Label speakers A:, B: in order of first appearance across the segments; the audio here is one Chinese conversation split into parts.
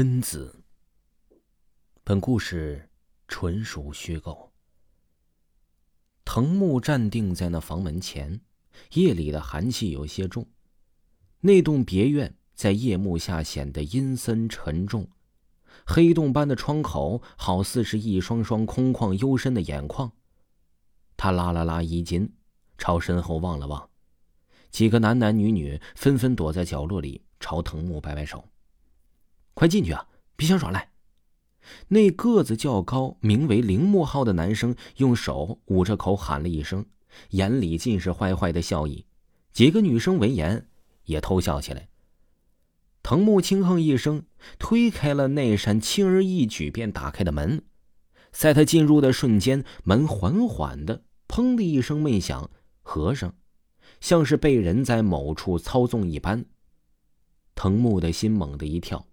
A: 贞子。本故事纯属虚构。藤木站定在那房门前，夜里的寒气有些重。那栋别院在夜幕下显得阴森沉重，黑洞般的窗口好似是一双双空旷幽深的眼眶。他拉了拉衣襟，朝身后望了望，几个男男女女纷纷躲在角落里，朝藤木摆摆手。快进去啊！别想耍赖。那个子较高、名为铃木浩的男生用手捂着口喊了一声，眼里尽是坏坏的笑意。几个女生闻言也偷笑起来。藤木轻哼一声，推开了那扇轻而易举便打开的门。在他进入的瞬间，门缓缓的“砰”的一声闷响，合上，像是被人在某处操纵一般。藤木的心猛地一跳。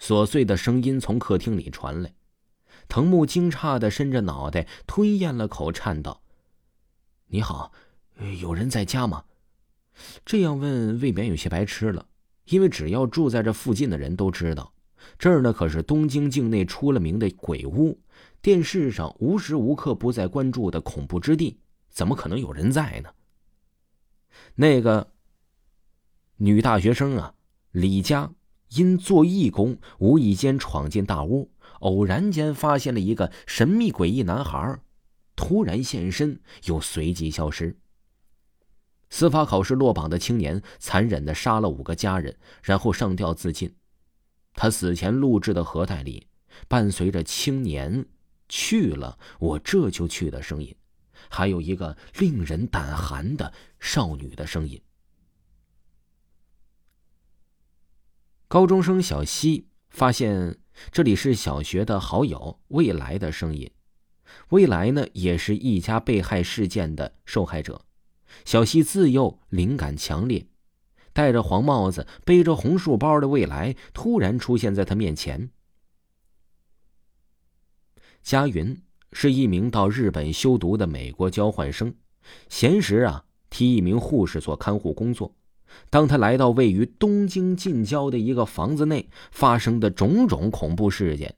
A: 琐碎的声音从客厅里传来，藤木惊诧的伸着脑袋，吞咽了口，颤道：“你好，有人在家吗？”这样问未免有些白痴了，因为只要住在这附近的人都知道，这儿呢可是东京境内出了名的鬼屋，电视上无时无刻不在关注的恐怖之地，怎么可能有人在呢？那个女大学生啊，李佳。因做义工，无意间闯进大屋，偶然间发现了一个神秘诡异男孩，突然现身，又随即消失。司法考试落榜的青年残忍的杀了五个家人，然后上吊自尽。他死前录制的盒带里，伴随着“青年去了，我这就去”的声音，还有一个令人胆寒的少女的声音。高中生小西发现这里是小学的好友未来的声音。未来呢，也是一家被害事件的受害者。小西自幼灵感强烈，戴着黄帽子、背着红书包的未来突然出现在他面前。佳云是一名到日本修读的美国交换生，闲时啊替一名护士做看护工作。当他来到位于东京近郊的一个房子内发生的种种恐怖事件，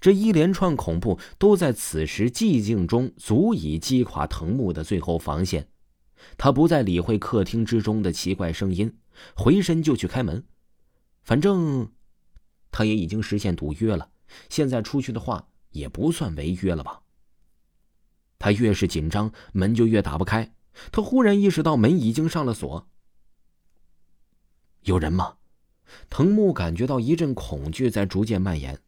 A: 这一连串恐怖都在此时寂静中足以击垮藤木的最后防线。他不再理会客厅之中的奇怪声音，回身就去开门。反正他也已经实现赌约了，现在出去的话也不算违约了吧？他越是紧张，门就越打不开。他忽然意识到门已经上了锁。有人吗？藤木感觉到一阵恐惧在逐渐蔓延，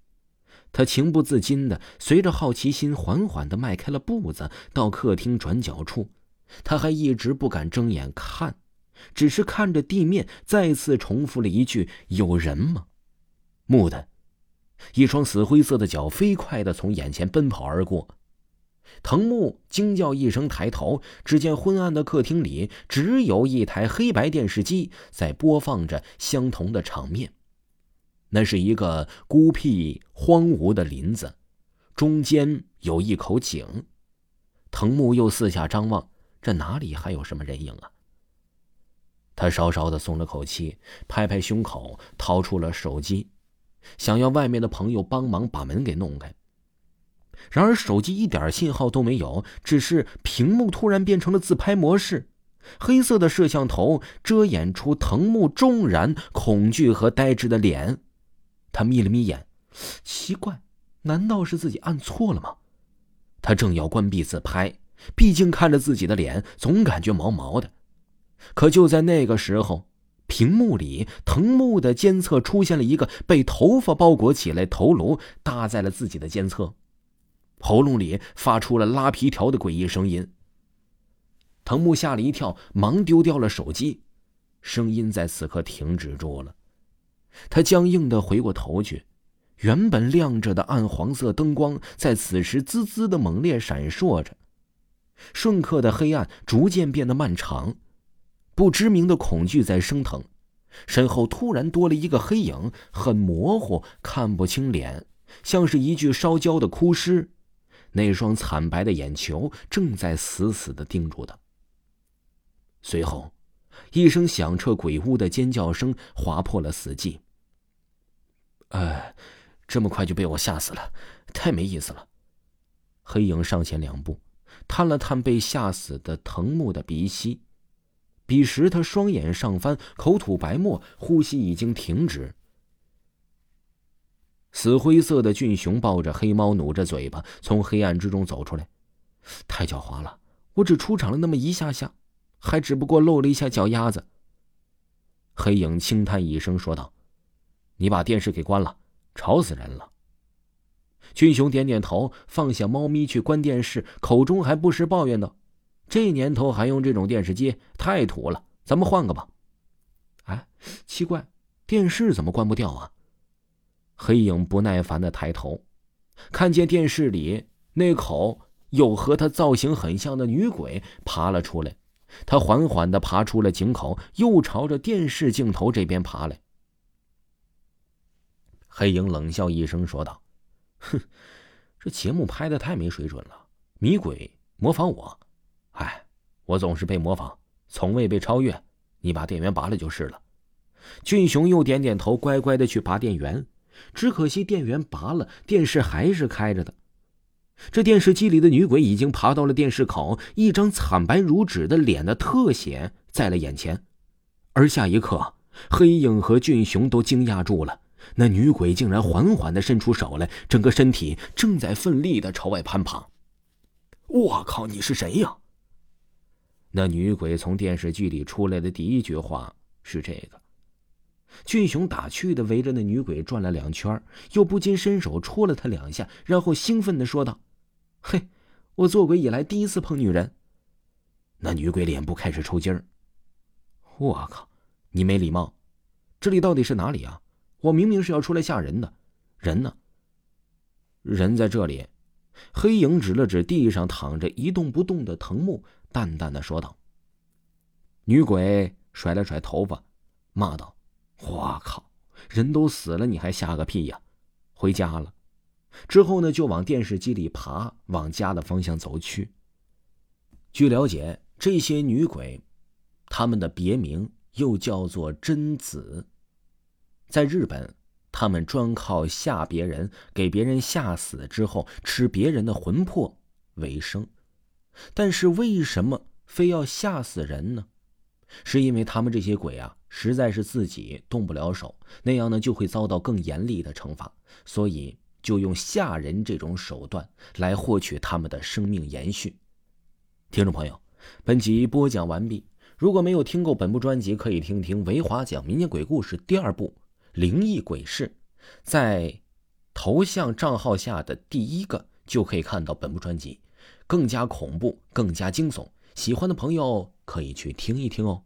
A: 他情不自禁的随着好奇心缓缓的迈开了步子，到客厅转角处。他还一直不敢睁眼看，只是看着地面，再次重复了一句：“有人吗？”蓦的，一双死灰色的脚飞快的从眼前奔跑而过。藤木惊叫一声，抬头，只见昏暗的客厅里只有一台黑白电视机在播放着相同的场面。那是一个孤僻荒芜的林子，中间有一口井。藤木又四下张望，这哪里还有什么人影啊？他稍稍的松了口气，拍拍胸口，掏出了手机，想要外面的朋友帮忙把门给弄开。然而手机一点信号都没有，只是屏幕突然变成了自拍模式，黑色的摄像头遮掩出藤木重然恐惧和呆滞的脸。他眯了眯眼，奇怪，难道是自己按错了吗？他正要关闭自拍，毕竟看着自己的脸总感觉毛毛的。可就在那个时候，屏幕里藤木的监测出现了一个被头发包裹起来头颅搭在了自己的监测。喉咙里发出了拉皮条的诡异声音。藤木吓了一跳，忙丢掉了手机，声音在此刻停止住了。他僵硬的回过头去，原本亮着的暗黄色灯光在此时滋滋的猛烈闪烁着，瞬刻的黑暗逐渐变得漫长，不知名的恐惧在升腾。身后突然多了一个黑影，很模糊，看不清脸，像是一具烧焦的枯尸。那双惨白的眼球正在死死的盯住他。随后，一声响彻鬼屋的尖叫声划破了死寂。哎，这么快就被我吓死了，太没意思了。黑影上前两步，探了探被吓死的藤木的鼻息。彼时他双眼上翻，口吐白沫，呼吸已经停止。死灰色的俊雄抱着黑猫，努着嘴巴从黑暗之中走出来。太狡猾了！我只出场了那么一下下，还只不过露了一下脚丫子。黑影轻叹一声说道：“你把电视给关了，吵死人了。”俊雄点点头，放下猫咪去关电视，口中还不时抱怨道：“这年头还用这种电视机，太土了，咱们换个吧。”哎，奇怪，电视怎么关不掉啊？黑影不耐烦的抬头，看见电视里那口有和他造型很像的女鬼爬了出来。他缓缓的爬出了井口，又朝着电视镜头这边爬来。黑影冷笑一声说道。哼，这节目拍的太没水准了！迷鬼模仿我，哎，我总是被模仿，从未被超越。你把电源拔了就是了。俊雄又点点头，乖乖的去拔电源。只可惜电源拔了，电视还是开着的。这电视机里的女鬼已经爬到了电视口，一张惨白如纸的脸的特写在了眼前。而下一刻，黑影和俊雄都惊讶住了。那女鬼竟然缓缓的伸出手来，整个身体正在奋力的朝外攀爬。我靠！你是谁呀？那女鬼从电视剧里出来的第一句话是这个。俊雄打趣的围着那女鬼转了两圈，又不禁伸手戳了她两下，然后兴奋的说道：“嘿，我做鬼以来第一次碰女人。”那女鬼脸部开始抽筋儿。我靠！你没礼貌！这里到底是哪里啊？我明明是要出来吓人的，人呢？人在这里。黑影指了指地上躺着一动不动的藤木，淡淡的说道。女鬼甩了甩头发，骂道：“我靠，人都死了，你还吓个屁呀！回家了。”之后呢，就往电视机里爬，往家的方向走去。据了解，这些女鬼，她们的别名又叫做贞子。在日本，他们专靠吓别人、给别人吓死之后吃别人的魂魄为生。但是为什么非要吓死人呢？是因为他们这些鬼啊，实在是自己动不了手，那样呢就会遭到更严厉的惩罚，所以就用吓人这种手段来获取他们的生命延续。听众朋友，本集播讲完毕。如果没有听够本部专辑，可以听听维华讲民间鬼故事第二部。灵异鬼事，在头像账号下的第一个就可以看到本部专辑，更加恐怖，更加惊悚。喜欢的朋友可以去听一听哦。